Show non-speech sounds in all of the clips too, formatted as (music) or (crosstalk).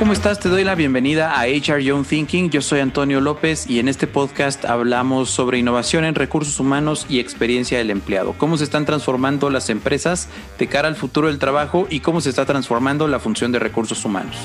¿cómo estás? Te doy la bienvenida a HR Young Thinking. Yo soy Antonio López y en este podcast hablamos sobre innovación en recursos humanos y experiencia del empleado. Cómo se están transformando las empresas de cara al futuro del trabajo y cómo se está transformando la función de recursos humanos.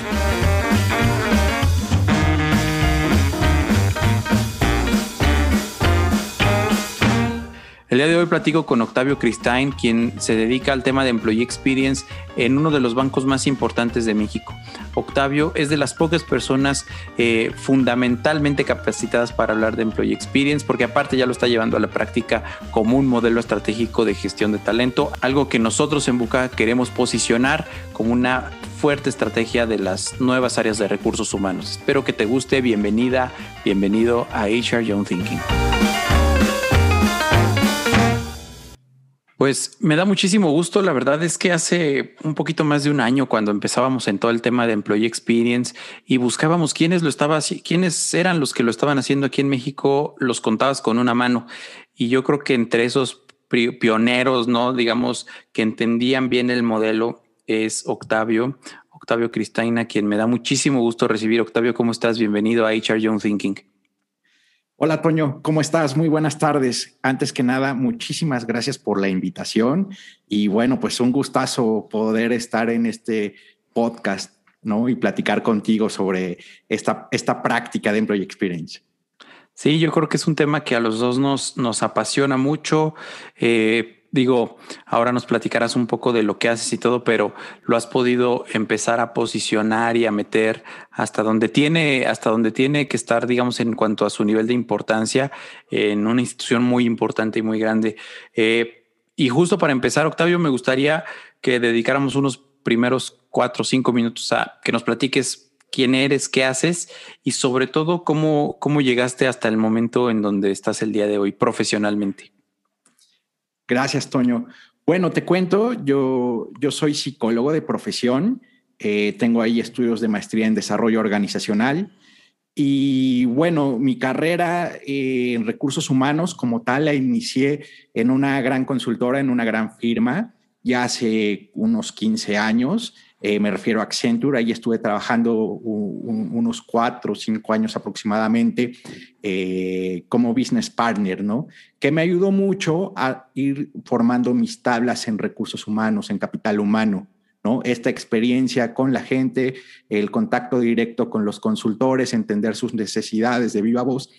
El día de hoy platico con Octavio Cristain, quien se dedica al tema de Employee Experience en uno de los bancos más importantes de México. Octavio es de las pocas personas eh, fundamentalmente capacitadas para hablar de Employee Experience, porque aparte ya lo está llevando a la práctica como un modelo estratégico de gestión de talento, algo que nosotros en Buca queremos posicionar como una fuerte estrategia de las nuevas áreas de recursos humanos. Espero que te guste, bienvenida, bienvenido a HR Young Thinking. Pues me da muchísimo gusto. La verdad es que hace un poquito más de un año cuando empezábamos en todo el tema de Employee Experience y buscábamos quiénes lo estaba, quiénes eran los que lo estaban haciendo aquí en México, los contabas con una mano. Y yo creo que entre esos pioneros, no digamos que entendían bien el modelo es Octavio, Octavio Cristaina, quien me da muchísimo gusto recibir. Octavio, ¿cómo estás? Bienvenido a HR Young Thinking. Hola Toño, ¿cómo estás? Muy buenas tardes. Antes que nada, muchísimas gracias por la invitación y bueno, pues un gustazo poder estar en este podcast, ¿no? Y platicar contigo sobre esta, esta práctica de Employee Experience. Sí, yo creo que es un tema que a los dos nos, nos apasiona mucho. Eh, digo, ahora nos platicarás un poco de lo que haces y todo, pero lo has podido empezar a posicionar y a meter hasta donde tiene, hasta donde tiene que estar, digamos, en cuanto a su nivel de importancia en una institución muy importante y muy grande. Eh, y justo para empezar, Octavio, me gustaría que dedicáramos unos primeros cuatro o cinco minutos a que nos platiques quién eres, qué haces y sobre todo cómo, cómo llegaste hasta el momento en donde estás el día de hoy profesionalmente. Gracias, Toño. Bueno, te cuento, yo, yo soy psicólogo de profesión, eh, tengo ahí estudios de maestría en desarrollo organizacional y bueno, mi carrera eh, en recursos humanos como tal la inicié en una gran consultora, en una gran firma, ya hace unos 15 años. Eh, me refiero a Accenture, ahí estuve trabajando unos cuatro o cinco años aproximadamente eh, como business partner, ¿no? Que me ayudó mucho a ir formando mis tablas en recursos humanos, en capital humano, ¿no? Esta experiencia con la gente, el contacto directo con los consultores, entender sus necesidades de viva voz,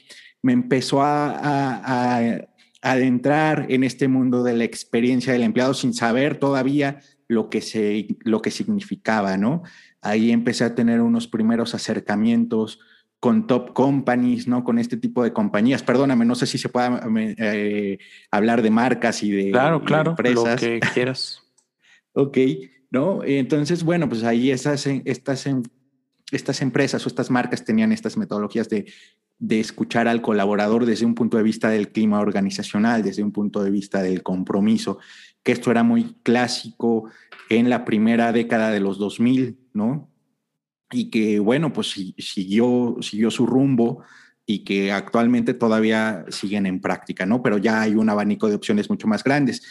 me empezó a, a, a adentrar en este mundo de la experiencia del empleado sin saber todavía lo que, se, lo que significaba, ¿no? Ahí empecé a tener unos primeros acercamientos con top companies, ¿no? Con este tipo de compañías. Perdóname, no sé si se puede eh, hablar de marcas y de, claro, claro, empresas. Lo que quieras. (laughs) ok, ¿no? Entonces, bueno, pues ahí estas, estas, estas empresas o estas marcas tenían estas metodologías de, de escuchar al colaborador desde un punto de vista del clima organizacional, desde un punto de vista del compromiso que esto era muy clásico en la primera década de los 2000, ¿no? Y que, bueno, pues siguió, siguió su rumbo y que actualmente todavía siguen en práctica, ¿no? Pero ya hay un abanico de opciones mucho más grandes.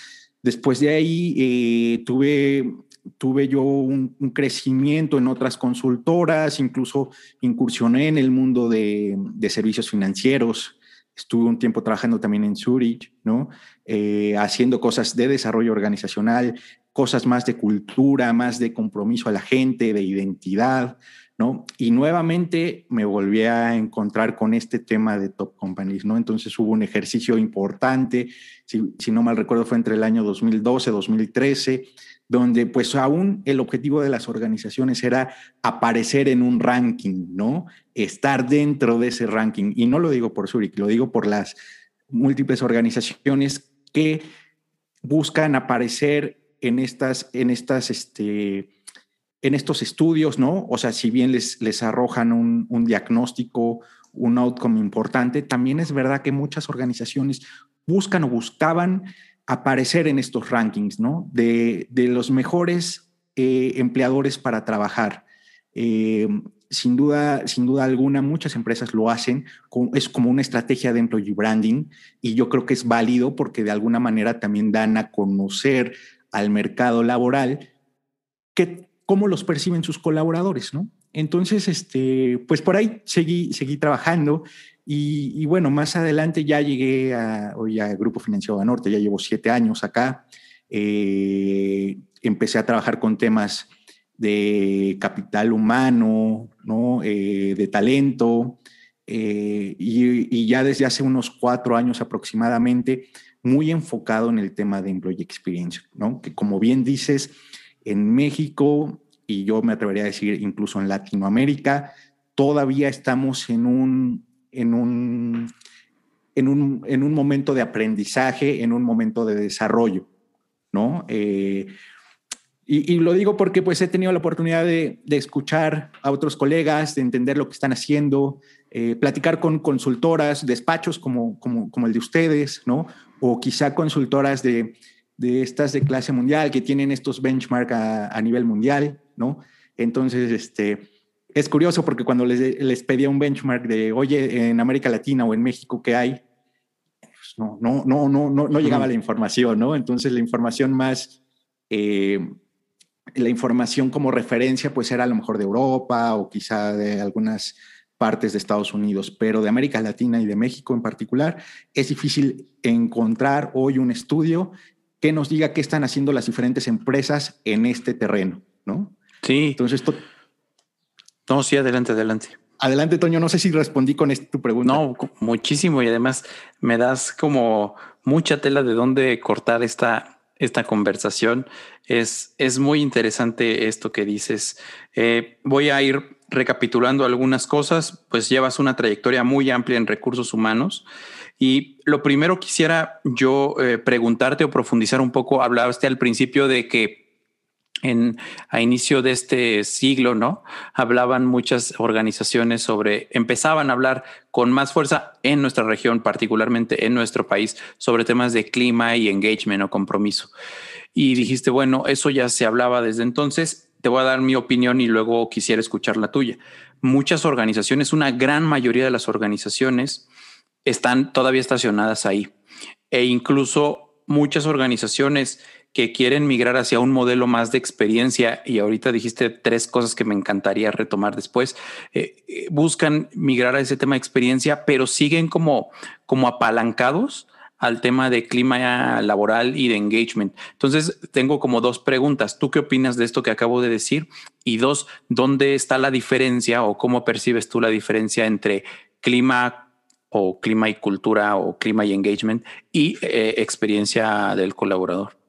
Después de ahí eh, tuve, tuve yo un, crecimiento en otras consultoras, incluso incursioné en el mundo de, de servicios financieros, estuve un tiempo trabajando también en Zurich, ¿no? Eh, haciendo cosas de desarrollo organizacional, cosas más de cultura, más de compromiso a la gente, de identidad, ¿no? Y nuevamente me volví a encontrar con este tema de top companies, ¿no? Entonces hubo un ejercicio importante, si, no mal recuerdo fue entre el año 2012, 2013, donde pues aún el objetivo de las organizaciones era aparecer en un ranking, ¿no? Estar dentro de ese ranking. Y no lo digo por Zurich, lo digo por las múltiples organizaciones que buscan aparecer en estas, en estas, este, en estos estudios, ¿no? O sea, si bien les, les arrojan un, un diagnóstico, un outcome importante, también es verdad que muchas organizaciones buscan o buscaban aparecer en estos rankings, ¿no? De, los mejores eh, empleadores para trabajar. Eh, sin duda, sin duda alguna, muchas empresas lo hacen, es como una estrategia de employee branding y yo creo que es válido porque de alguna manera también dan a conocer al mercado laboral que, cómo los perciben sus colaboradores, ¿no? Entonces, este, pues por ahí seguí, seguí trabajando y, bueno, más adelante ya llegué a, hoy a Grupo Financiero Norte, ya llevo siete años acá. Eh, empecé a trabajar con temas de capital humano, ¿no? Eh, de talento, eh, y, ya desde hace unos cuatro años aproximadamente, muy enfocado en el tema de Employee Experience, ¿no? que como bien dices, en México, y yo me atrevería a decir incluso en Latinoamérica, todavía estamos en un, en un, en un, en un momento de aprendizaje, en un momento de desarrollo, ¿no? Eh, y, lo digo porque pues he tenido la oportunidad de, escuchar a otros colegas, de entender lo que están haciendo, eh, platicar con consultoras, despachos como, como, como, el de ustedes, ¿no? O quizá consultoras de, de estas de clase mundial que tienen estos benchmark a, a, nivel mundial, ¿no? Entonces, este, es curioso porque cuando les, les pedía un benchmark de, oye, en América Latina o en México, ¿qué hay? Pues no, no, no, no, no, no llegaba la información, ¿no? Entonces, la información más... Eh, la información como referencia pues era a lo mejor de Europa o quizá de algunas partes de Estados Unidos, pero de América Latina y de México en particular, es difícil encontrar hoy un estudio que nos diga qué están haciendo las diferentes empresas en este terreno, ¿no? Sí. Entonces, no, sí, adelante, adelante. Adelante, Toño. No sé si respondí con tu pregunta. No, muchísimo. Y además me das como mucha tela de dónde cortar esta, esta conversación. Es, es muy interesante esto que dices. Eh, voy a ir recapitulando algunas cosas, pues llevas una trayectoria muy amplia en recursos humanos. Y lo primero quisiera yo eh, preguntarte o profundizar un poco, hablaste al principio de que en, a inicio de este siglo, ¿no? Hablaban muchas organizaciones sobre, empezaban a hablar con más fuerza en nuestra región, particularmente en nuestro país, sobre temas de clima y engagement o compromiso. Y dijiste, bueno, eso ya se hablaba desde entonces, te voy a dar mi opinión y luego quisiera escuchar la tuya. Muchas organizaciones, una gran mayoría de las organizaciones están todavía estacionadas ahí e incluso muchas organizaciones que quieren migrar hacia un modelo más de experiencia, y ahorita dijiste tres cosas que me encantaría retomar después, eh, eh, buscan migrar a ese tema de experiencia, pero siguen como, como apalancados al tema de clima laboral y de engagement. Entonces, tengo como dos preguntas. ¿Tú qué opinas de esto que acabo de decir? Y dos, ¿dónde está la diferencia o cómo percibes tú la diferencia entre clima o clima y cultura o clima y engagement y eh, experiencia del colaborador?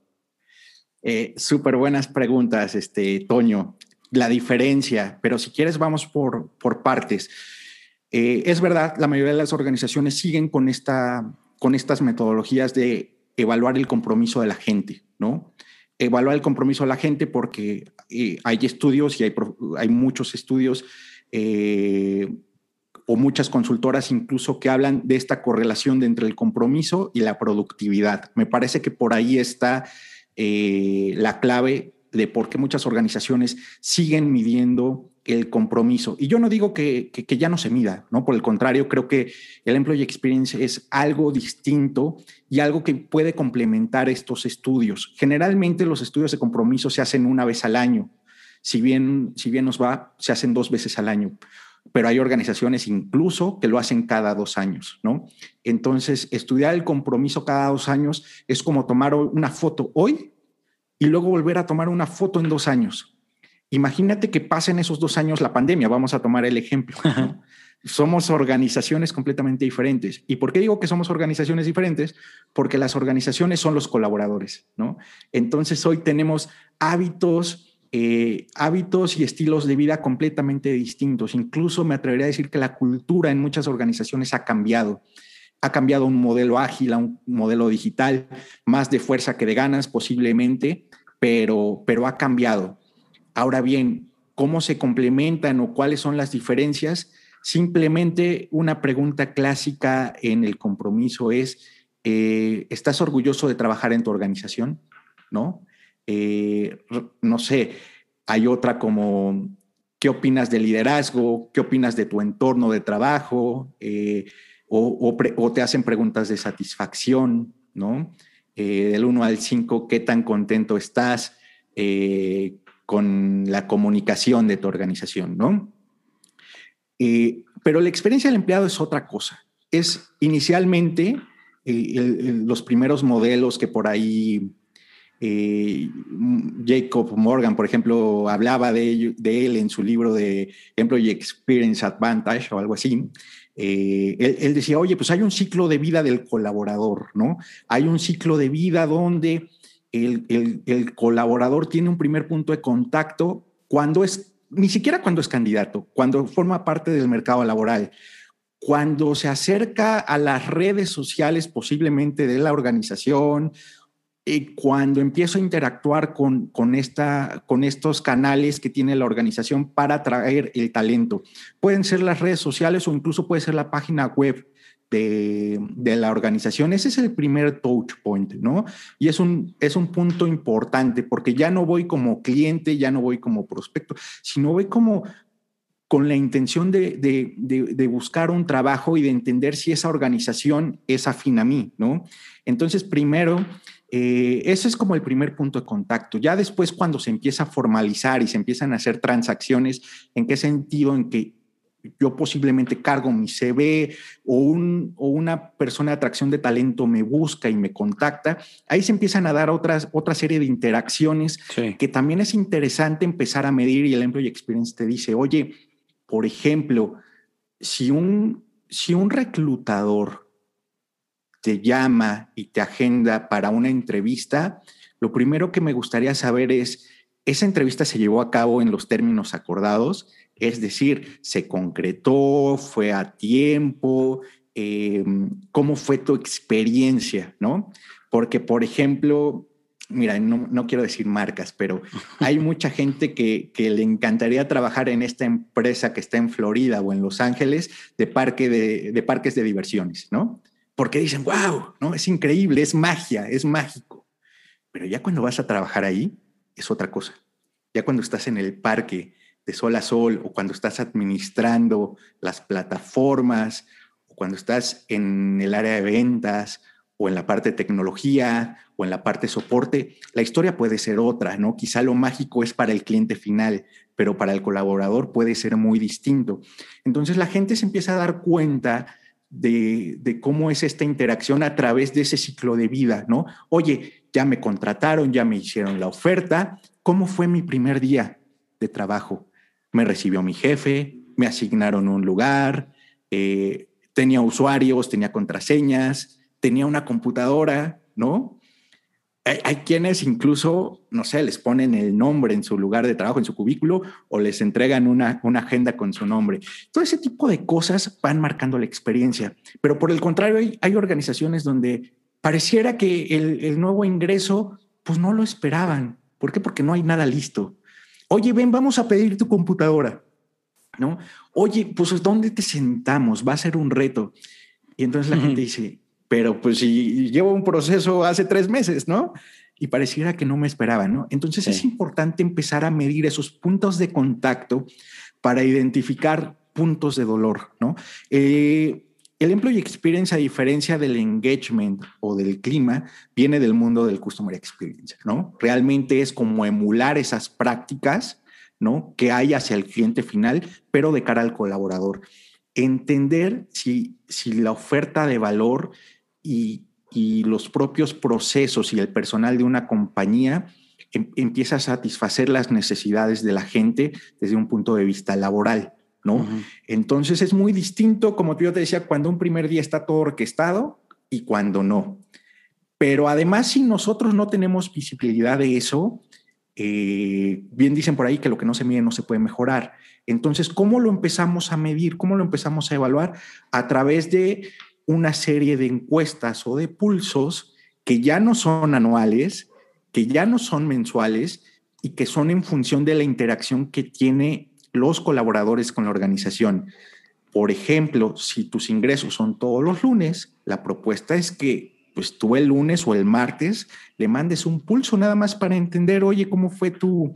Eh, Súper buenas preguntas, este, Toño. La diferencia, pero si quieres vamos por, por partes. Eh, es verdad, la mayoría de las organizaciones siguen con, esta, con estas metodologías de evaluar el compromiso de la gente, ¿no? Evaluar el compromiso de la gente porque eh, hay estudios y hay, hay muchos estudios o muchas consultoras incluso que hablan de esta correlación entre el compromiso y la productividad. Me parece que por ahí está eh, la clave de por qué muchas organizaciones siguen midiendo el compromiso. Y yo no digo que, que, ya no se mida, ¿no? Por el contrario, creo que el Employee Experience es algo distinto y algo que puede complementar estos estudios. Generalmente los estudios de compromiso se hacen una vez al año. Si bien, si bien nos va, se hacen dos veces al año. Pero hay organizaciones incluso que lo hacen cada dos años, ¿no? Entonces, estudiar el compromiso cada dos años es como tomar una foto hoy y luego volver a tomar una foto en dos años. Imagínate que pasen esos dos años la pandemia, vamos a tomar el ejemplo. Somos organizaciones completamente diferentes. ¿Y por qué digo que somos organizaciones diferentes? Porque las organizaciones son los colaboradores, ¿no? Entonces hoy tenemos hábitos, eh, hábitos y estilos de vida completamente distintos. Incluso me atrevería a decir que la cultura en muchas organizaciones ha cambiado ha cambiado un modelo ágil a un modelo digital, más de fuerza que de ganas posiblemente, pero, pero ha cambiado. Ahora bien, ¿cómo se complementan o cuáles son las diferencias? Simplemente una pregunta clásica en el compromiso es, eh, ¿estás orgulloso de trabajar en tu organización? ¿No? Eh, no sé, hay otra como, ¿qué opinas de liderazgo? ¿Qué opinas de tu entorno de trabajo? Eh, o, te hacen preguntas de satisfacción, ¿no? Eh, del 1 al 5, ¿qué tan contento estás con la comunicación de tu organización, ¿no? Pero la experiencia del empleado es otra cosa. Es inicialmente los primeros modelos que por ahí eh, Jacob Morgan, por ejemplo, hablaba de, él en su libro de Employee Experience Advantage o algo así. Eh, él, decía, oye, pues hay un ciclo de vida del colaborador, ¿no? Hay un ciclo de vida donde el colaborador tiene un primer punto de contacto cuando es, ni siquiera cuando es candidato, cuando forma parte del mercado laboral, cuando se acerca a las redes sociales posiblemente de la organización, y cuando empiezo a interactuar con, con, esta, con estos canales que tiene la organización para atraer el talento. Pueden ser las redes sociales o incluso puede ser la página web de, de, la organización. Ese es el primer touch point, ¿no? Y es un, es un punto importante porque ya no voy como cliente, ya no voy como prospecto, sino voy como con la intención de, de, buscar un trabajo y de entender si esa organización es afín a mí, ¿no? Entonces, primero, eh, ese es como el primer punto de contacto. Ya después, cuando se empieza a formalizar y se empiezan a hacer transacciones, ¿en qué sentido? En que yo posiblemente cargo mi CV o, un, o una persona de atracción de talento me busca y me contacta, ahí se empiezan a dar otras, otra serie de interacciones que también es interesante empezar a medir y el Employee Experience te dice, oye, por ejemplo, si un, si un reclutador te llama y te agenda para una entrevista, lo primero que me gustaría saber es, ¿esa entrevista se llevó a cabo en los términos acordados? Es decir, ¿se concretó? ¿Fue a tiempo? Em, ¿Cómo fue tu experiencia? ¿No? Porque, por ejemplo, mira, no, quiero decir marcas, pero (laughs) hay mucha gente que, le encantaría trabajar en esta empresa que está en Florida o en Los Ángeles de, parque de, parques de diversiones, ¿no? Porque dicen, wow, ¿no? Es increíble, es magia, es mágico. Pero ya cuando vas a trabajar ahí, es otra cosa. Ya cuando estás en el parque de sol a sol o cuando estás administrando las plataformas o cuando estás en el área de ventas o en la parte de tecnología o en la parte de soporte, la historia puede ser otra, ¿no? Quizá lo mágico es para el cliente final, pero para el colaborador puede ser muy distinto. Entonces la gente se empieza a dar cuenta de, de, cómo es esta interacción a través de ese ciclo de vida, ¿no? Oye, ya me contrataron, ya me hicieron la oferta, ¿cómo fue mi primer día de trabajo? Me recibió mi jefe, me asignaron un lugar, eh, tenía usuarios, tenía contraseñas, tenía una computadora, ¿no? Hay, quienes incluso, no sé, les ponen el nombre en su lugar de trabajo, en su cubículo, o les entregan una, una agenda con su nombre. Todo ese tipo de cosas van marcando la experiencia. Pero por el contrario, hay, hay organizaciones donde pareciera que el, el nuevo ingreso, pues no lo esperaban. ¿Por qué? Porque no hay nada listo. Oye, ven, vamos a pedir tu computadora. ¿No? Oye, pues ¿dónde te sentamos? Va a ser un reto. Y entonces la gente dice, pero pues si llevo un proceso hace tres meses, ¿no? Y pareciera que no me esperaban, ¿no? Entonces es importante empezar a medir esos puntos de contacto para identificar puntos de dolor, ¿no? Eh, el employee experience, a diferencia del engagement o del clima, viene del mundo del customer experience, ¿no? Realmente es como emular esas prácticas, ¿no? Que hay hacia el cliente final, pero de cara al colaborador. Entender si, si la oferta de valor y, los propios procesos y el personal de una compañía em, empieza a satisfacer las necesidades de la gente desde un punto de vista laboral, ¿no? Entonces es muy distinto, como yo te decía, cuando un primer día está todo orquestado y cuando no. Pero además, si nosotros no tenemos visibilidad de eso, eh, bien dicen por ahí que lo que no se mide no se puede mejorar. Entonces, ¿cómo lo empezamos a medir? ¿Cómo lo empezamos a evaluar? A través de una serie de encuestas o de pulsos que ya no son anuales, que ya no son mensuales y que son en función de la interacción que tiene los colaboradores con la organización. Por ejemplo, si tus ingresos son todos los lunes, la propuesta es que pues tú el lunes o el martes le mandes un pulso nada más para entender, oye, ¿cómo fue tu,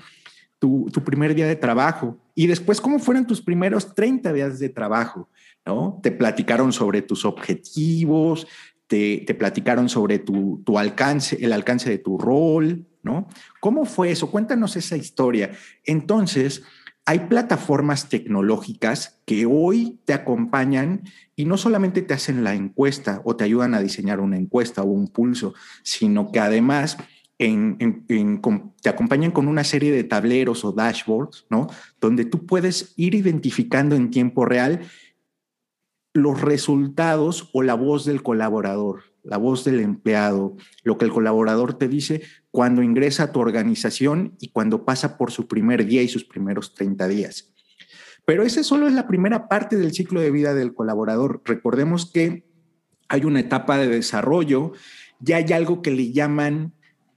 tu, tu primer día de trabajo? Y después, ¿cómo fueron tus primeros 30 días de trabajo? ¿No? Te platicaron sobre tus objetivos, te, platicaron sobre tu, alcance, el alcance de tu rol, ¿no? ¿Cómo fue eso? Cuéntanos esa historia. Entonces, hay plataformas tecnológicas que hoy te acompañan y no solamente te hacen la encuesta o te ayudan a diseñar una encuesta o un pulso, sino que además te acompañan con una serie de tableros o dashboards, ¿no? Donde tú puedes ir identificando en tiempo real los resultados o la voz del colaborador, la voz del empleado, lo que el colaborador te dice cuando ingresa a tu organización y cuando pasa por su primer día y sus primeros 30 días. Pero ese solo es la primera parte del ciclo de vida del colaborador. Recordemos que hay una etapa de desarrollo, ya hay algo que le llaman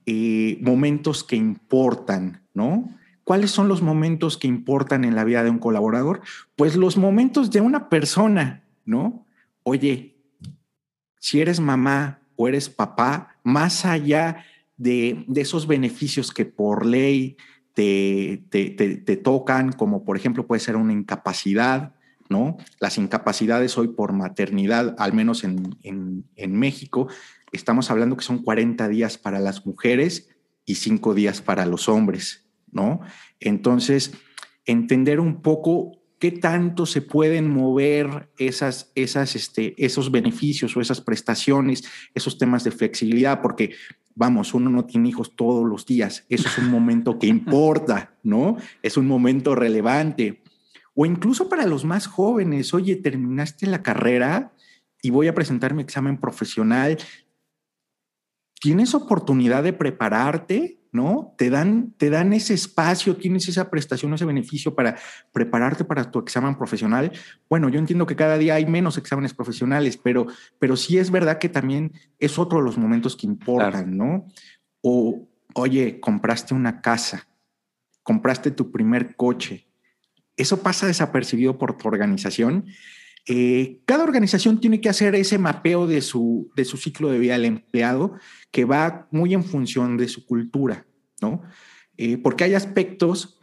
eh, momentos que importan, ¿no? ¿Cuáles son los momentos que importan en la vida de un colaborador? Pues los momentos de una persona, ¿no? Oye, si eres mamá o eres papá, más allá de, esos beneficios que por ley te, te, tocan, como por ejemplo puede ser una incapacidad, ¿no? Las incapacidades hoy por maternidad, al menos en, en, en México, estamos hablando que son 40 días para las mujeres y 5 días para los hombres, ¿no? Entonces, entender un poco qué tanto se pueden mover esas, esas, este, esos beneficios o esas prestaciones, esos temas de flexibilidad, porque vamos, uno no tiene hijos todos los días, eso es un (laughs) momento que importa, ¿no? Es un momento relevante. O incluso para los más jóvenes, oye, terminaste la carrera y voy a presentar mi examen profesional, tienes oportunidad de prepararte, ¿no? Te dan, te dan ese espacio, tienes esa prestación, ese beneficio para prepararte para tu examen profesional. Bueno, yo entiendo que cada día hay menos exámenes profesionales, pero, pero sí es verdad que también es otro de los momentos que importan, ¿no? O, oye, compraste una casa, compraste tu primer coche. Eso pasa desapercibido por tu organización eh, cada organización tiene que hacer ese mapeo de su, de su ciclo de vida del empleado que va muy en función de su cultura, ¿no? Eh, porque hay aspectos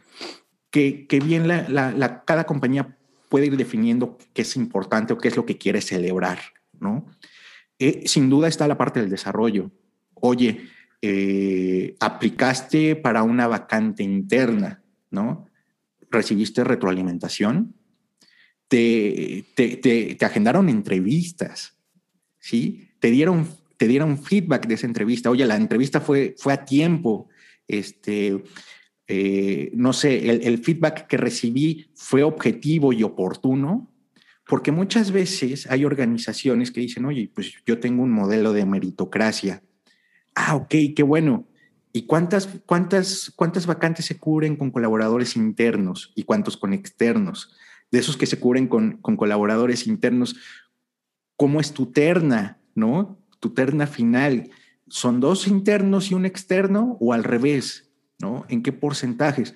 que, que bien la, cada compañía puede ir definiendo qué es importante o qué es lo que quiere celebrar, ¿no? Eh, sin duda está la parte del desarrollo. Oye, aplicaste para una vacante interna, ¿no? ¿Recibiste retroalimentación? Te, agendaron entrevistas, ¿sí? Te dieron, te dieron feedback de esa entrevista. Oye, la entrevista fue, fue a tiempo. Este, eh, no sé, el, el, feedback que recibí fue objetivo y oportuno, porque muchas veces hay organizaciones que dicen, oye, pues yo tengo un modelo de meritocracia. Ah, ok, qué bueno. ¿Y cuántas, cuántas, cuántas vacantes se cubren con colaboradores internos y cuántos con externos? De esos que se cubren con, colaboradores internos, ¿cómo es tu terna, no? Tu terna final. ¿Son dos internos y un externo o al revés, no? ¿En qué porcentajes?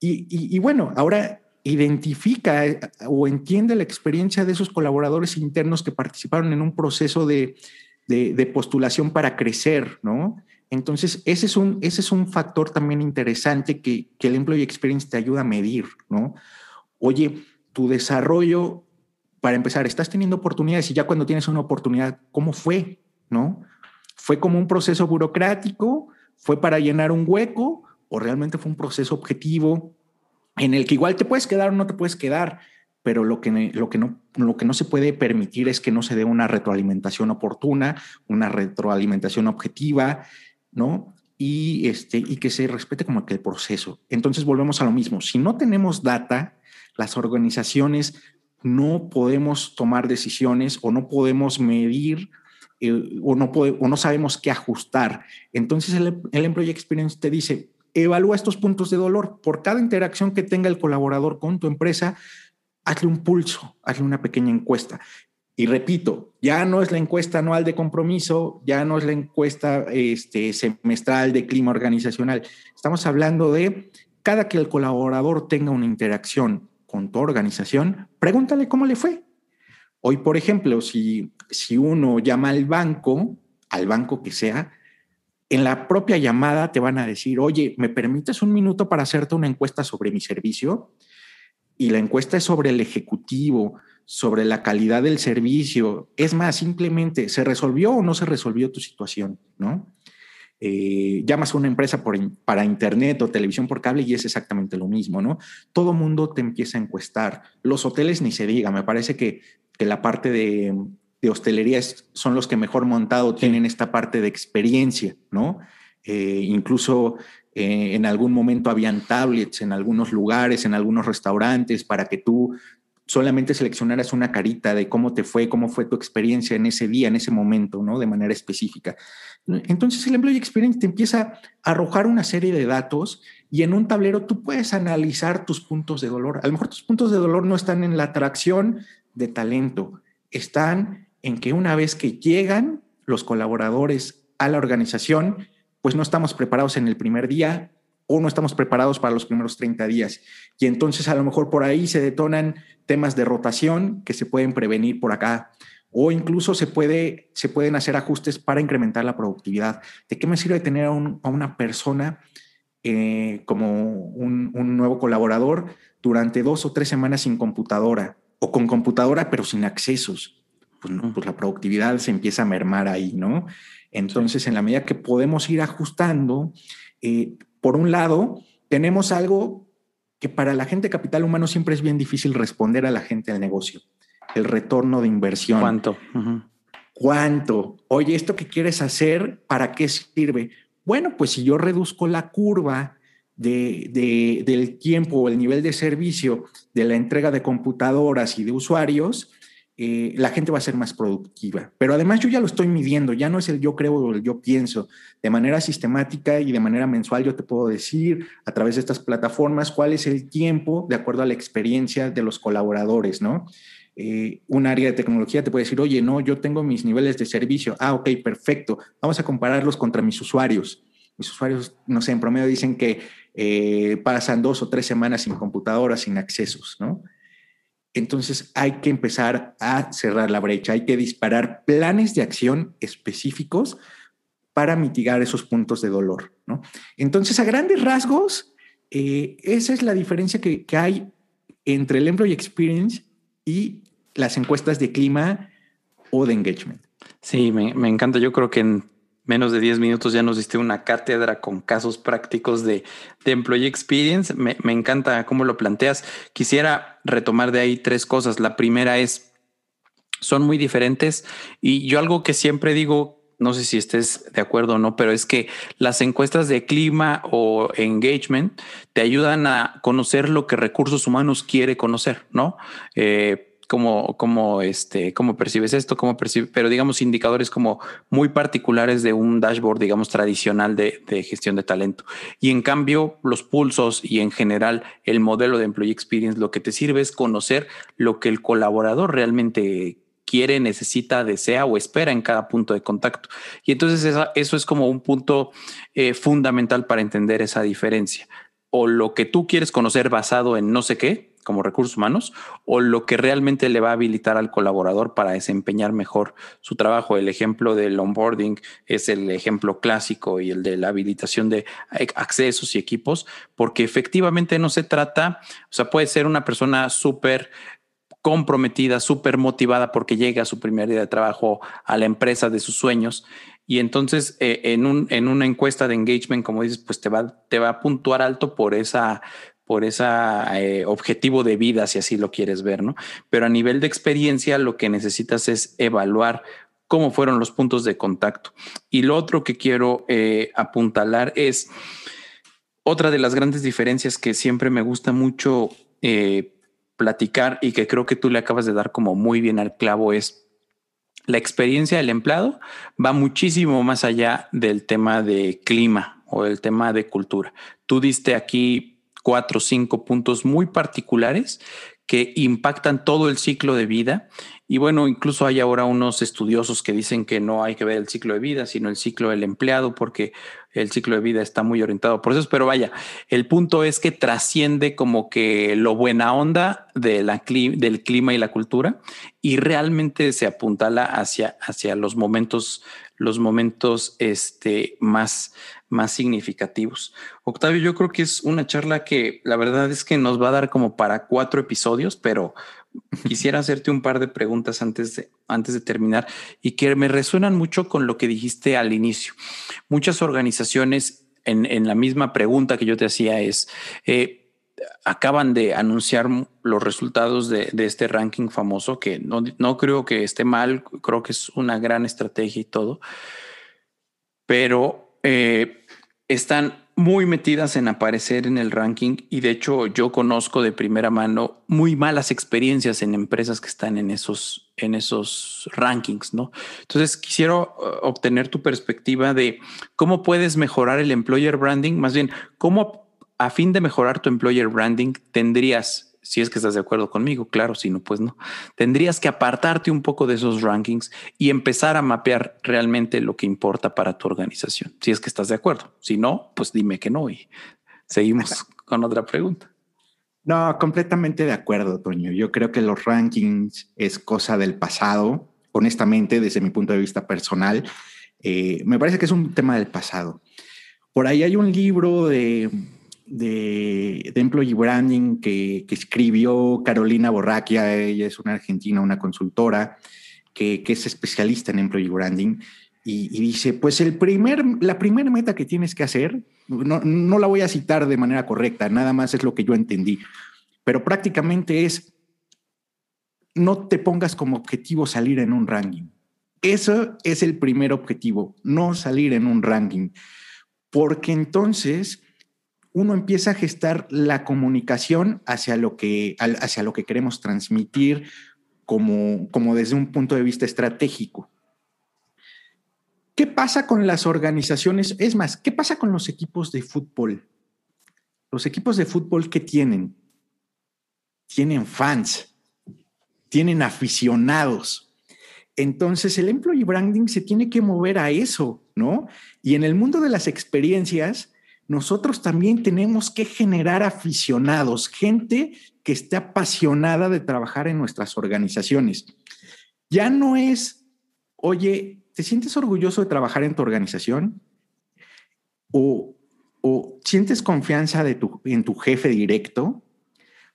Y, bueno, ahora identifica eh, o entiende la experiencia de esos colaboradores internos que participaron en un proceso de, postulación para crecer, ¿no? Entonces, ese es un, ese es un factor también interesante que, que el Employee Experience te ayuda a medir, ¿no? Oye, tu desarrollo, para empezar, estás teniendo oportunidades y ya cuando tienes una oportunidad, ¿cómo fue? ¿No? ¿Fue como un proceso burocrático? ¿Fue para llenar un hueco? ¿O realmente fue un proceso objetivo en el que igual te puedes quedar o no te puedes quedar? Pero lo que, lo, que no, lo que no se puede permitir es que no se dé una retroalimentación oportuna, una retroalimentación objetiva, ¿no? Y, este, y que se respete como que el proceso. Entonces volvemos a lo mismo. Si no tenemos data, las organizaciones no podemos tomar decisiones o no podemos medir eh, o, no o no sabemos qué ajustar. Entonces el, el Employee Experience te dice, evalúa estos puntos de dolor. Por cada interacción que tenga el colaborador con tu empresa, hazle un pulso, hazle una pequeña encuesta. Y repito, ya no es la encuesta anual de compromiso, ya no es la encuesta este, semestral de clima organizacional. Estamos hablando de cada que el colaborador tenga una interacción con tu organización, pregúntale cómo le fue. Hoy, por ejemplo, si, si uno llama al banco, al banco que sea, en la propia llamada te van a decir, oye, ¿me permites un minuto para hacerte una encuesta sobre mi servicio? Y la encuesta es sobre el ejecutivo, sobre la calidad del servicio. Es más, simplemente, ¿se resolvió o no se resolvió tu situación? ¿No? Eh, llamas a una empresa por, para internet o televisión por cable y es exactamente lo mismo, ¿no? Todo mundo te empieza a encuestar. Los hoteles ni se diga, me parece que, que la parte de, de hostelería son los que mejor montado tienen esta parte de experiencia, ¿no? Eh, incluso eh, en algún momento habían tablets en algunos lugares, en algunos restaurantes, para que tú solamente seleccionaras una carita de cómo te fue, cómo fue tu experiencia en ese día, en ese momento, ¿no? De manera específica. Entonces el Employee Experience te empieza a arrojar una serie de datos y en un tablero tú puedes analizar tus puntos de dolor. A lo mejor tus puntos de dolor no están en la atracción de talento, están en que una vez que llegan los colaboradores a la organización, pues no estamos preparados en el primer día o no estamos preparados para los primeros 30 días. Y entonces a lo mejor por ahí se detonan temas de rotación que se pueden prevenir por acá o incluso se, puede, se pueden hacer ajustes para incrementar la productividad. ¿De qué me sirve tener a, una persona eh, como un, nuevo colaborador durante dos o tres semanas sin computadora o con computadora pero sin accesos? Pues, no, pues la productividad se empieza a mermar ahí, ¿no? Entonces, en la medida que podemos ir ajustando, eh, por un lado, tenemos algo que para la gente de capital humano siempre es bien difícil responder a la gente del negocio el retorno de inversión. ¿Cuánto? ¿Cuánto? Oye, ¿esto que quieres hacer, para qué sirve? Bueno, pues si yo reduzco la curva de, del tiempo o el nivel de servicio de la entrega de computadoras y de usuarios, eh, la gente va a ser más productiva. Pero además yo ya lo estoy midiendo, ya no es el yo creo o el yo pienso. De manera sistemática y de manera mensual yo te puedo decir a través de estas plataformas cuál es el tiempo de acuerdo a la experiencia de los colaboradores, ¿no? Eh, un área de tecnología te puede decir, oye, no, yo tengo mis niveles de servicio. Ah, ok, perfecto. Vamos a compararlos contra mis usuarios. Mis usuarios, no sé, en promedio dicen que eh, pasan dos o tres semanas sin computadora, sin accesos, ¿no? Entonces hay que empezar a cerrar la brecha, hay que disparar planes de acción específicos para mitigar esos puntos de dolor, ¿no? Entonces, a grandes rasgos, eh, esa es la diferencia que, que hay entre el Employee Experience y las encuestas de clima o de engagement. Sí, me, encanta. Yo creo que en menos de 10 minutos ya nos diste una cátedra con casos prácticos de, de Employee Experience. Me, encanta cómo lo planteas. Quisiera retomar de ahí tres cosas. La primera es, son muy diferentes y yo algo que siempre digo no sé si estés de acuerdo o no, pero es que las encuestas de clima o engagement te ayudan a conocer lo que recursos humanos quiere conocer, ¿no? Eh, cómo, este, percibes esto, cómo percibes, pero digamos indicadores como muy particulares de un dashboard, digamos, tradicional de, de, gestión de talento. Y en cambio, los pulsos y en general el modelo de Employee Experience, lo que te sirve es conocer lo que el colaborador realmente quiere, necesita, desea o espera en cada punto de contacto. Y entonces eso es como un punto eh, fundamental para entender esa diferencia. O lo que tú quieres conocer basado en no sé qué, como recursos humanos, o lo que realmente le va a habilitar al colaborador para desempeñar mejor su trabajo. El ejemplo del onboarding es el ejemplo clásico y el de la habilitación de accesos y equipos, porque efectivamente no se trata, o sea, puede ser una persona súper comprometida, súper motivada porque llega a su primer día de trabajo a la empresa de sus sueños. Y entonces eh, en, un, en una encuesta de engagement, como dices, pues te va, te va a puntuar alto por esa por ese eh, objetivo de vida, si así lo quieres ver, ¿no? Pero a nivel de experiencia, lo que necesitas es evaluar cómo fueron los puntos de contacto. Y lo otro que quiero eh, apuntalar es otra de las grandes diferencias que siempre me gusta mucho platicar y que creo que tú le acabas de dar como muy bien al clavo es la experiencia del empleado va muchísimo más allá del tema de clima o el tema de cultura. Tú diste aquí cuatro o cinco puntos muy particulares que impactan todo el ciclo de vida. Y bueno, incluso hay ahora unos estudiosos que dicen que no hay que ver el ciclo de vida, sino el ciclo del empleado, porque el ciclo de vida está muy orientado a procesos. Pero vaya, el punto es que trasciende como que lo buena onda de la, del clima y la cultura y realmente se apuntala hacia, hacia los momentos los momentos este, más, más significativos. Octavio, yo creo que es una charla que la verdad es que nos va a dar como para cuatro episodios, pero (laughs) quisiera hacerte un par de preguntas antes de, antes de terminar y que me resuenan mucho con lo que dijiste al inicio. Muchas organizaciones en, la misma pregunta que yo te hacía es, eh, acaban de anunciar los resultados de, este ranking famoso, que no, creo que esté mal, creo que es una gran estrategia y todo, pero eh, están muy metidas en aparecer en el ranking y de hecho yo conozco de primera mano muy malas experiencias en empresas que están en esos en esos rankings, ¿no? Entonces quisiera uh, obtener tu perspectiva de cómo puedes mejorar el employer branding, más bien cómo a fin de mejorar tu employer branding, tendrías, si es que estás de acuerdo conmigo, claro, si no, pues no, tendrías que apartarte un poco de esos rankings y empezar a mapear realmente lo que importa para tu organización, si es que estás de acuerdo. Si no, pues dime que no y seguimos con otra pregunta. No, completamente de acuerdo, Toño. Yo creo que los rankings es cosa del pasado. Honestamente, desde mi punto de vista personal, eh, me parece que es un tema del pasado. Por ahí hay un libro de de, de Employee Branding que, escribió Carolina Borraquia, ella es una argentina, una consultora que, es especialista en Employee Branding, y, dice, pues el primer, la primera meta que tienes que hacer, no, no la voy a citar de manera correcta, nada más es lo que yo entendí, pero prácticamente es, no te pongas como objetivo salir en un ranking. Eso es el primer objetivo, no salir en un ranking, porque entonces uno empieza a gestar la comunicación hacia lo que, hacia lo que queremos transmitir como, como desde un punto de vista estratégico. ¿Qué pasa con las organizaciones? Es más, ¿qué pasa con los equipos de fútbol? Los equipos de fútbol, ¿qué tienen? Tienen fans, tienen aficionados. Entonces, el employee branding se tiene que mover a eso, ¿no? Y en el mundo de las experiencias, nosotros también tenemos que generar aficionados, gente que esté apasionada de trabajar en nuestras organizaciones. Ya no es, oye, ¿te sientes orgulloso de trabajar en tu organización? ¿O, sientes confianza de tu, en tu jefe directo?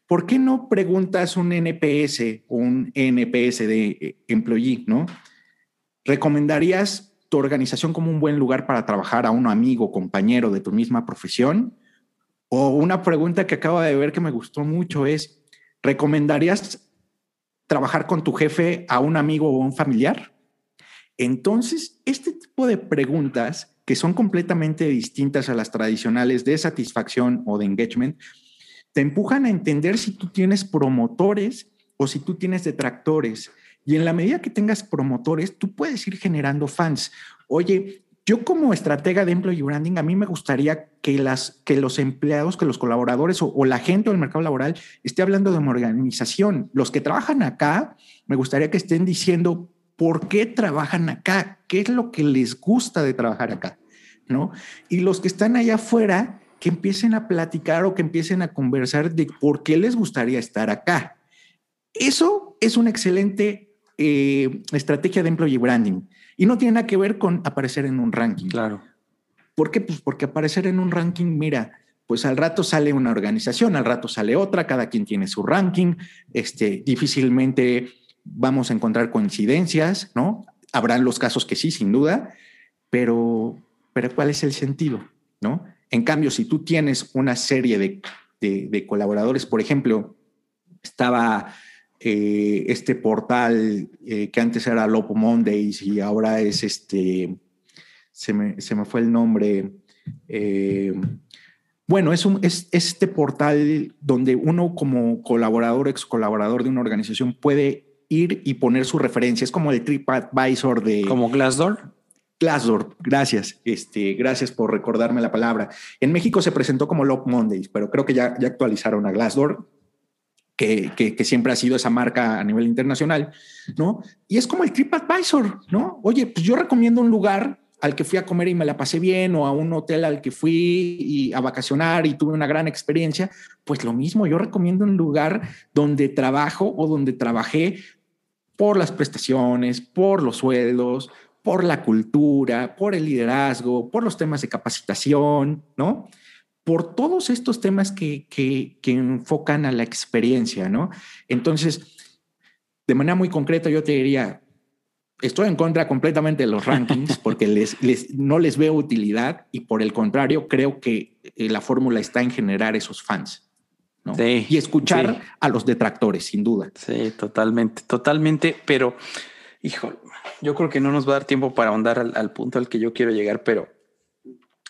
¿Por qué no preguntas un NPS o un NPS de eh, employee, no? ¿Recomendarías tu organización como un buen lugar para trabajar a un amigo, compañero de tu misma profesión? O una pregunta que acabo de ver que me gustó mucho es, ¿recomendarías trabajar con tu jefe a un amigo o un familiar? Entonces, este tipo de preguntas que son completamente distintas a las tradicionales de satisfacción o de engagement, te empujan a entender si tú tienes promotores o si tú tienes detractores y en la medida que tengas promotores, tú puedes ir generando fans. Oye, yo como estratega de employee branding, a mí me gustaría que, las, que los empleados, que los colaboradores o, la gente del mercado laboral esté hablando de una organización. Los que trabajan acá, me gustaría que estén diciendo por qué trabajan acá, qué es lo que les gusta de trabajar acá, ¿no? Y los que están allá afuera, que empiecen a platicar o que empiecen a conversar de por qué les gustaría estar acá. Eso es un excelente eh, estrategia de employee branding. Y no tiene nada que ver con aparecer en un ranking. Claro. ¿Por qué? Pues porque aparecer en un ranking, mira, pues al rato sale una organización, al rato sale otra, cada quien tiene su ranking, este, difícilmente vamos a encontrar coincidencias, ¿no? Habrán los casos que sí, sin duda, pero, pero ¿cuál es el sentido? ¿No? En cambio, si tú tienes una serie de, de colaboradores, por ejemplo, estaba eh, este portal eh, que antes era Lopo Mondays y ahora es este, se me, se me fue el nombre. Eh, bueno, es, un, es, este portal donde uno como colaborador, ex colaborador de una organización puede ir y poner su referencia. Es como el TripAdvisor de... Como Glassdoor. Glassdoor, gracias. Este, gracias por recordarme la palabra. En México se presentó como Lop Mondays, pero creo que ya, ya actualizaron a Glassdoor que, siempre ha sido esa marca a nivel internacional, ¿no? Y es como el TripAdvisor, ¿no? Oye, pues yo recomiendo un lugar al que fui a comer y me la pasé bien, o a un hotel al que fui a vacacionar y tuve una gran experiencia, pues lo mismo, yo recomiendo un lugar donde trabajo o donde trabajé por las prestaciones, por los sueldos, por la cultura, por el liderazgo, por los temas de capacitación, ¿no? Por todos estos temas que, que, que enfocan a la experiencia, ¿no? Entonces, de manera muy concreta, yo te diría, estoy en contra completamente de los rankings (laughs) porque les, les, no les veo utilidad y por el contrario, creo que eh, la fórmula está en generar esos fans. ¿no? Sí, y escuchar sí. a los detractores, sin duda. Sí, totalmente, totalmente, pero hijo, yo creo que no nos va a dar tiempo para ahondar al, al punto al que yo quiero llegar, pero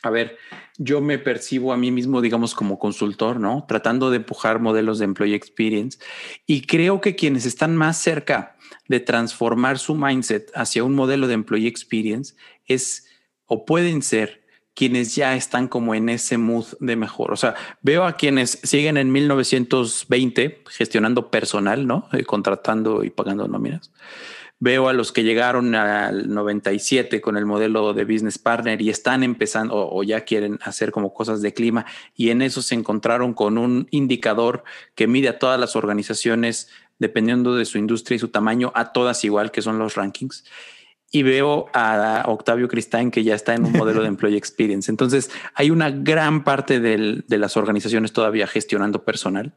a ver, yo me percibo a mí mismo, digamos, como consultor, ¿no? Tratando de empujar modelos de employee experience y creo que quienes están más cerca de transformar su mindset hacia un modelo de employee experience es o pueden ser quienes ya están como en ese mood de mejor. O sea, veo a quienes siguen en 1920 gestionando personal, ¿no? Eh, contratando y pagando nóminas. Veo a los que llegaron al 97 con el modelo de business partner y están empezando o, o, ya quieren hacer como cosas de clima y en eso se encontraron con un indicador que mide a todas las organizaciones dependiendo de su industria y su tamaño, a todas igual, que son los rankings. Y veo a Octavio Cristain que ya está en un modelo de (laughs) employee experience. Entonces, hay una gran parte del, de las organizaciones todavía gestionando personal.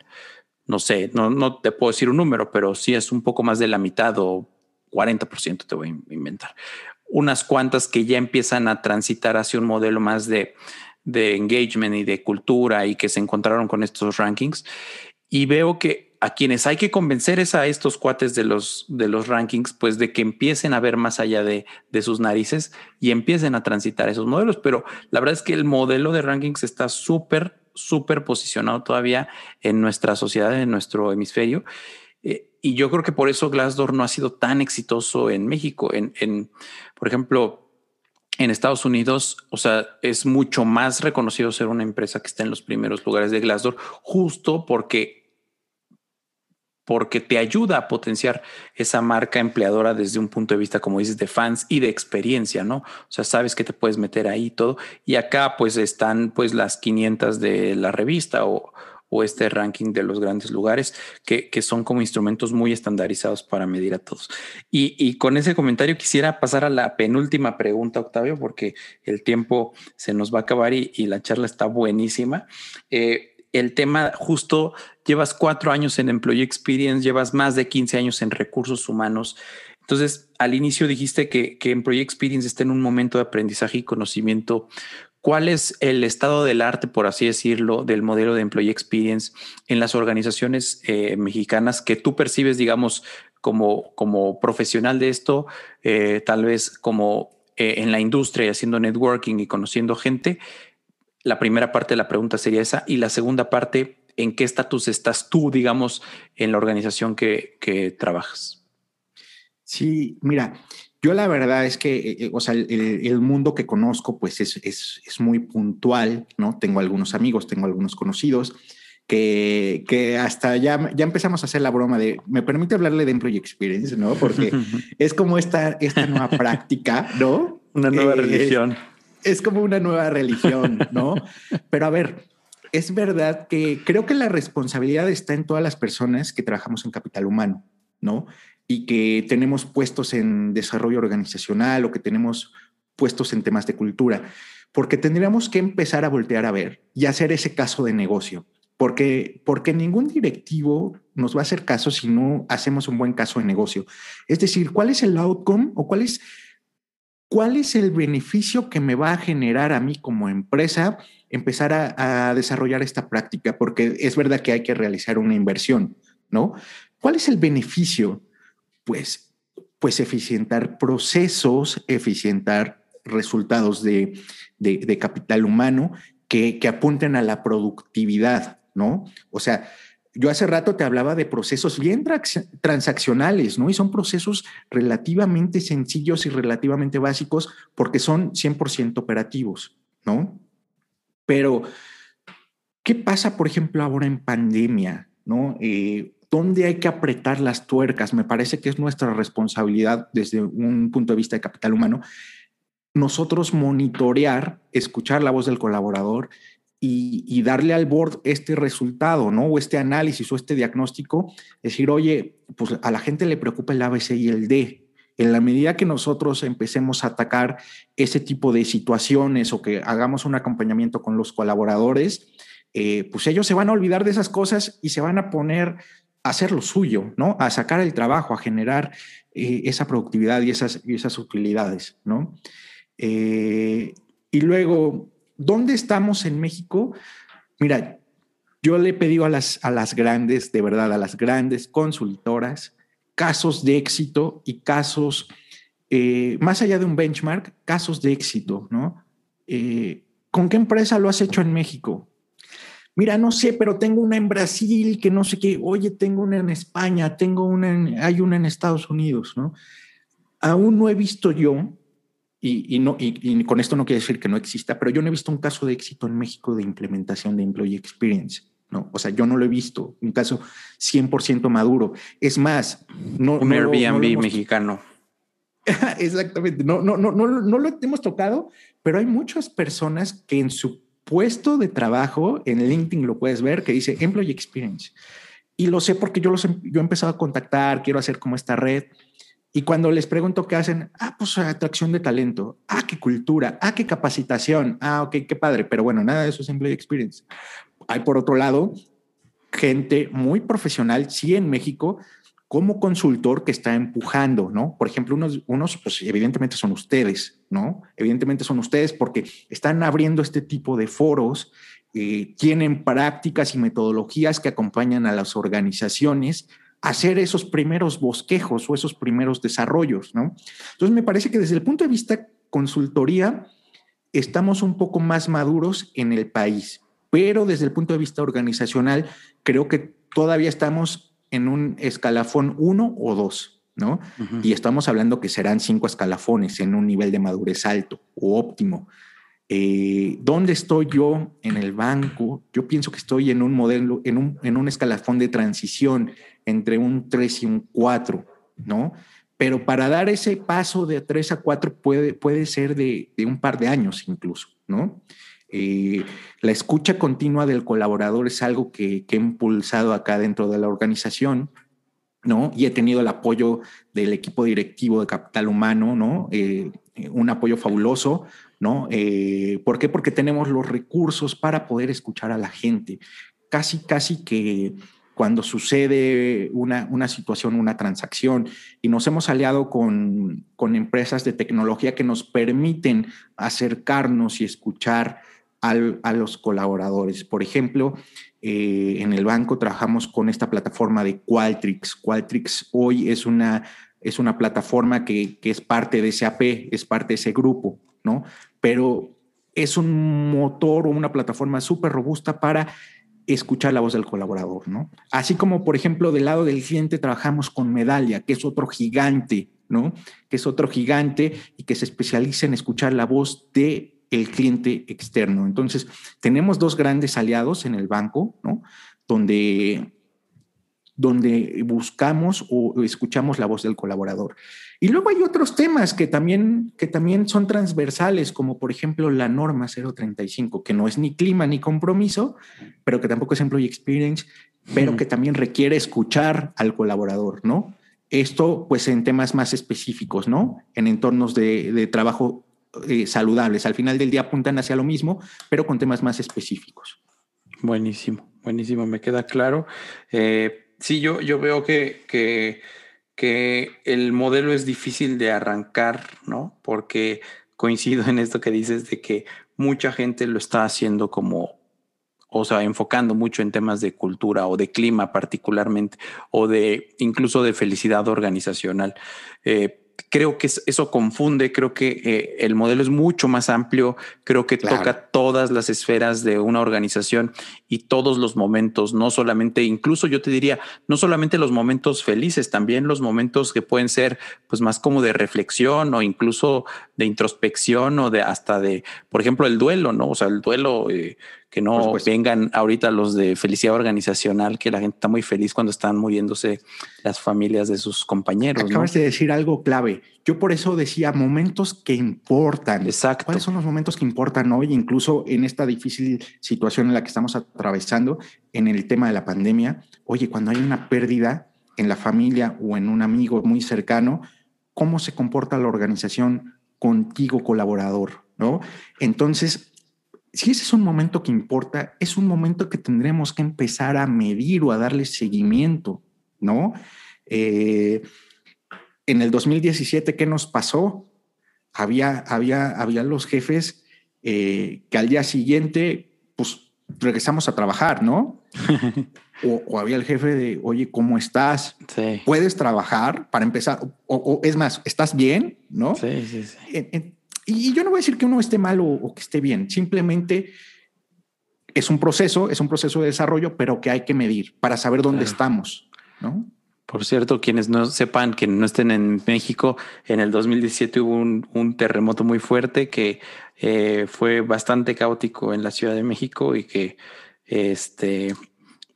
No sé, no, no te puedo decir un número, pero sí es un poco más de la mitad o 40% te voy a inventar. Unas cuantas que ya empiezan a transitar hacia un modelo más de, de engagement y de cultura y que se encontraron con estos rankings. Y veo que a quienes hay que convencer es a estos cuates de los, de los rankings, pues de que empiecen a ver más allá de, de, sus narices y empiecen a transitar esos modelos. Pero la verdad es que el modelo de rankings está súper, súper posicionado todavía en nuestra sociedad, en nuestro hemisferio. Eh, y yo creo que por eso Glassdoor no ha sido tan exitoso en México. En, en, por ejemplo, en Estados Unidos, o sea, es mucho más reconocido ser una empresa que está en los primeros lugares de Glassdoor, justo porque porque te ayuda a potenciar esa marca empleadora desde un punto de vista, como dices, de fans y de experiencia, ¿no? O sea, sabes que te puedes meter ahí y todo. Y acá pues están pues las 500 de la revista o, o este ranking de los grandes lugares que, que, son como instrumentos muy estandarizados para medir a todos. Y, y, con ese comentario quisiera pasar a la penúltima pregunta, Octavio, porque el tiempo se nos va a acabar y, y la charla está buenísima. Eh, el tema justo, llevas cuatro años en Employee Experience, llevas más de 15 años en recursos humanos. Entonces, al inicio dijiste que, que Employee Experience está en un momento de aprendizaje y conocimiento. ¿Cuál es el estado del arte, por así decirlo, del modelo de Employee Experience en las organizaciones eh, mexicanas que tú percibes, digamos, como, como profesional de esto, eh, tal vez como eh, en la industria, haciendo networking y conociendo gente? La primera parte de la pregunta sería esa. Y la segunda parte, ¿en qué estatus estás tú, digamos, en la organización que trabajas? Sí, mira, yo la verdad es que, eh, o sea, el, el, mundo que conozco, pues es, es, es, muy puntual, ¿no? Tengo algunos amigos, tengo algunos conocidos, que, que hasta ya, ya empezamos a hacer la broma de, me permite hablarle de Employee Experience, ¿no? Porque (laughs) es como esta, esta nueva (laughs) práctica, ¿no? Una nueva eh, religión es como una nueva religión, ¿no? Pero a ver, es verdad que creo que la responsabilidad está en todas las personas que trabajamos en capital humano, ¿no? Y que tenemos puestos en desarrollo organizacional o que tenemos puestos en temas de cultura, porque tendríamos que empezar a voltear a ver y hacer ese caso de negocio, porque, porque ningún directivo nos va a hacer caso si no hacemos un buen caso de negocio. Es decir, ¿cuál es el outcome o cuál es ¿cuál es el beneficio que me va a generar a mí como empresa empezar a, a, desarrollar esta práctica? Porque es verdad que hay que realizar una inversión, ¿no? ¿Cuál es el beneficio? Pues, pues eficientar procesos, eficientar resultados de, de, capital humano que, que apunten a la productividad, ¿no? O sea, yo hace rato te hablaba de procesos bien transaccionales, ¿no? Y son procesos relativamente sencillos y relativamente básicos porque son 100% operativos, ¿no? Pero, ¿qué pasa, por ejemplo, ahora en pandemia, ¿no? Eh, ¿Dónde hay que apretar las tuercas? Me parece que es nuestra responsabilidad desde un punto de vista de capital humano nosotros monitorear, escuchar la voz del colaborador y, darle al board este resultado, ¿no? O este análisis o este diagnóstico, decir, oye, pues a la gente le preocupa el ABC y el D. En la medida que nosotros empecemos a atacar ese tipo de situaciones o que hagamos un acompañamiento con los colaboradores, eh, pues ellos se van a olvidar de esas cosas y se van a poner hacer lo suyo, ¿no? A sacar el trabajo, a generar eh, esa productividad y esas, utilidades, ¿no? Eh, y luego, ¿dónde estamos en México? Mira, yo le he pedido a las, a las grandes, de verdad, a las grandes consultoras, casos de éxito y casos, más allá de un benchmark, casos de éxito, ¿no? ¿Con qué empresa lo has hecho en México? Mira, no sé, pero tengo una en Brasil, que no sé qué, oye, tengo una en España, tengo una en, hay una en Estados Unidos, ¿no? Aún no he visto yo, y, no, y, con esto no quiere decir que no exista, pero yo no he visto un caso de éxito en México de implementación de Employee Experience. ¿no? O sea, yo no lo he visto, un caso 100% maduro. Es más, no... Un Airbnb mexicano. (laughs) Exactamente, no, no, no, no, no lo hemos tocado, pero hay muchas personas que en su puesto de trabajo, en LinkedIn lo puedes ver, que dice Employee Experience. Y lo sé porque yo, los, em, yo he empezado a contactar, quiero hacer como esta red. Y cuando les pregunto qué hacen, ah, pues atracción de talento, ah, qué cultura, ah, qué capacitación, ah, ok, qué padre, pero bueno, nada de eso es Employee Experience. Hay por otro lado gente muy profesional, sí en México, como consultor que está empujando, ¿no? Por ejemplo, unos, unos, pues evidentemente son ustedes, ¿no? Evidentemente son ustedes porque están abriendo este tipo de foros, eh, tienen prácticas y metodologías que acompañan a las organizaciones a hacer esos primeros bosquejos o esos primeros desarrollos, ¿no? Entonces, me parece que desde el punto de vista consultoría, estamos un poco más maduros en el país, pero desde el punto de vista organizacional, creo que todavía estamos en un escalafón uno o dos, ¿no? Y estamos hablando que serán cinco escalafones en un nivel de madurez alto o óptimo. Eh, ¿Dónde estoy yo en el banco? Yo pienso que estoy en un modelo, en un, en un escalafón de transición entre un 3 y un 4, ¿no? Pero para dar ese paso de 3 a 4 puede, puede ser de, de un par de años incluso, ¿no? Eh, la escucha continua del colaborador es algo que, he impulsado acá dentro de la organización, ¿no? Y he tenido el apoyo del equipo directivo de capital humano, ¿no? Eh, un apoyo fabuloso, ¿no? Eh, ¿Por qué? Porque tenemos los recursos para poder escuchar a la gente. Casi, casi que cuando sucede una, una situación, una transacción, y nos hemos aliado con, con empresas de tecnología que nos permiten acercarnos y escuchar a los colaboradores. Por ejemplo, eh, en el banco trabajamos con esta plataforma de Qualtrics. Qualtrics hoy es una, es una plataforma que, es parte de SAP, es parte de ese grupo, ¿no? Pero es un motor o una plataforma súper robusta para escuchar la voz del colaborador, ¿no? Así como, por ejemplo, del lado del cliente trabajamos con Medalia, que es otro gigante, ¿no? Que es otro gigante y que se especializa en escuchar la voz de el cliente externo. Entonces, tenemos dos grandes aliados en el banco, ¿no? Donde, donde buscamos o escuchamos la voz del colaborador. Y luego hay otros temas que también, que también son transversales, como por ejemplo la norma 035, que no es ni clima ni compromiso, pero que tampoco es employee experience, pero que también requiere escuchar al colaborador, ¿no? Esto, pues, en temas más específicos, ¿no? En entornos de, de trabajo eh, saludables. Al final del día apuntan hacia lo mismo, pero con temas más específicos. Buenísimo, buenísimo, me queda claro. Eh, sí, yo, yo veo que, que, el modelo es difícil de arrancar, ¿no? Porque coincido en esto que dices de que mucha gente lo está haciendo como o sea, enfocando mucho en temas de cultura o de clima particularmente, o de incluso de felicidad organizacional. Eh, creo que eso confunde, creo que eh, el modelo es mucho más amplio, creo que toca todas las esferas de una organización y todos los momentos, no solamente, incluso yo te diría, no solamente los momentos felices, también los momentos que pueden ser pues más como de reflexión o incluso de introspección o de hasta de, por ejemplo, el duelo, ¿no? O sea, el duelo... Eh, que no vengan ahorita los de felicidad organizacional, que la gente está muy feliz cuando están muriéndose las familias de sus compañeros. Acabas de decir algo clave. Yo por eso decía momentos que importan. Exacto. ¿Cuáles son los momentos que importan hoy, incluso en esta difícil situación en la que estamos atravesando en el tema de la pandemia? Oye, cuando hay una pérdida en la familia o en un amigo muy cercano, cómo se comporta la organización contigo, colaborador, ¿no? Entonces, si ese es un momento que importa, es un momento que tendremos que empezar a medir o a darle seguimiento, ¿no? Eh, en el 2017, ¿qué nos pasó? Había, había, había los jefes eh, que al día siguiente, pues regresamos a trabajar, ¿no? (laughs) o, había el jefe de, oye, ¿cómo estás? ¿Puedes trabajar para empezar? O, es más, ¿estás bien? ¿No? Sí, sí, sí. Y yo no voy a decir que uno esté mal o, que esté bien, simplemente es un proceso, es un proceso de desarrollo, pero que hay que medir para saber dónde estamos, ¿no? Por cierto, quienes no sepan, que no estén en México, en el 2017 hubo un, terremoto muy fuerte que eh, fue bastante caótico en la Ciudad de México y que, este,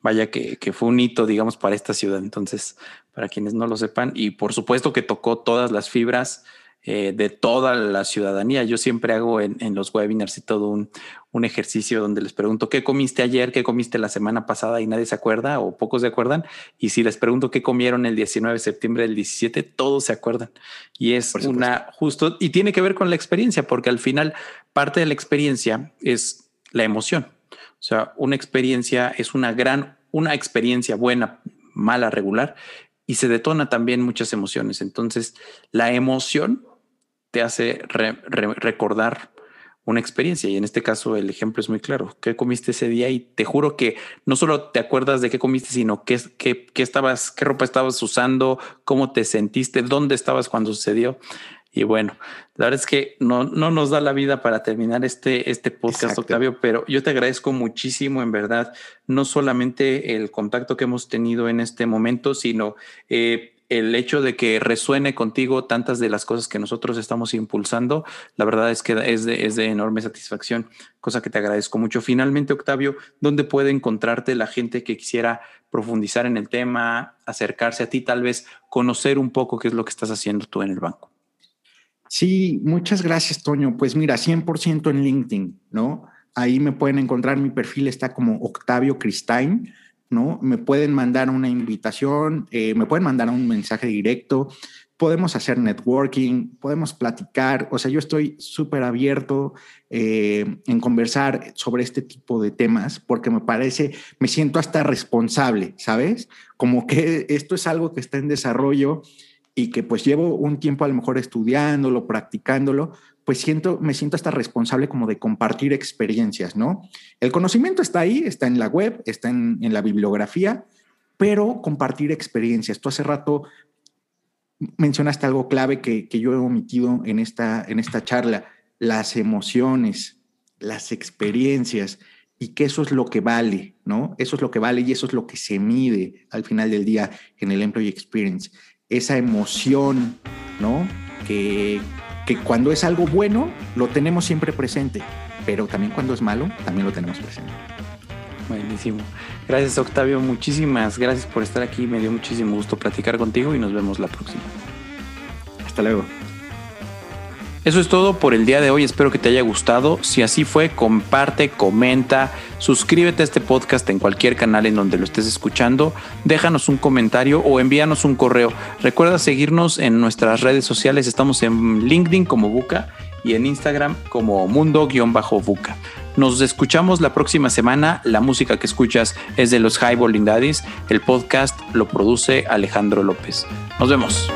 vaya que, que, fue un hito, digamos, para esta ciudad. Entonces, para quienes no lo sepan, y por supuesto que tocó todas las fibras eh, de toda la ciudadanía. Yo siempre hago en, los webinars y todo un, ejercicio donde les pregunto qué comiste ayer, qué comiste la semana pasada y nadie se acuerda o pocos se acuerdan. Y si les pregunto qué comieron el 19 de septiembre del 17, todos se acuerdan. Y es una justo, y tiene que ver con la experiencia, porque al final parte de la experiencia es la emoción. O sea, una experiencia es una gran, una experiencia buena, mala, regular, y se detona también muchas emociones. Entonces, la emoción te hace recordar una experiencia. Y en este caso el ejemplo es muy claro. ¿Qué comiste ese día? Y te juro que no solo te acuerdas de qué comiste, sino qué, qué, qué estabas, qué ropa estabas usando, cómo te sentiste, dónde estabas cuando sucedió. Y bueno, la verdad es que no, no nos da la vida para terminar este, este podcast, Octavio, pero yo te agradezco muchísimo, en verdad, no solamente el contacto que hemos tenido en este momento, sino eh, el hecho de que resuene contigo tantas de las cosas que nosotros estamos impulsando, la verdad es que es de, enorme satisfacción, cosa que te agradezco mucho. Finalmente, Octavio, ¿dónde puede encontrarte la gente que quisiera profundizar en el tema, acercarse a ti, tal vez conocer un poco qué es lo que estás haciendo tú en el banco? Sí, muchas gracias, Toño. Pues mira, 100% en LinkedIn, ¿no? Ahí me pueden encontrar, mi perfil está como Octavio Cristain ¿no? Me pueden mandar una invitación, eh, me pueden mandar un mensaje directo, podemos hacer networking, podemos platicar, o sea, yo estoy súper abierto eh, en conversar sobre este tipo de temas porque me parece, me siento hasta responsable, ¿sabes? Como que esto es algo que está en desarrollo y que pues llevo un tiempo a lo mejor estudiándolo, practicándolo, pues siento, me siento hasta responsable como de compartir experiencias, ¿no? El conocimiento está ahí, está en la web, está en, la bibliografía, pero compartir experiencias. Tú hace rato mencionaste algo clave que, yo he omitido en esta, en esta charla, las emociones, las experiencias, y que eso es lo que vale, ¿no? Eso es lo que vale y eso es lo que se mide al final del día en el Employee Experience. Esa emoción, ¿no? Que, que cuando es algo bueno, lo tenemos siempre presente, pero también cuando es malo, también lo tenemos presente. Buenísimo. Gracias Octavio, muchísimas gracias por estar aquí. Me dio muchísimo gusto platicar contigo y nos vemos la próxima. Hasta luego. Eso es todo por el día de hoy, espero que te haya gustado. Si así fue, comparte, comenta, suscríbete a este podcast en cualquier canal en donde lo estés escuchando, déjanos un comentario o envíanos un correo. Recuerda seguirnos en nuestras redes sociales, estamos en LinkedIn como Buca y en Instagram como mundo-buca. Nos escuchamos la próxima semana. La música que escuchas es de los High Daddies. El podcast lo produce Alejandro López. Nos vemos.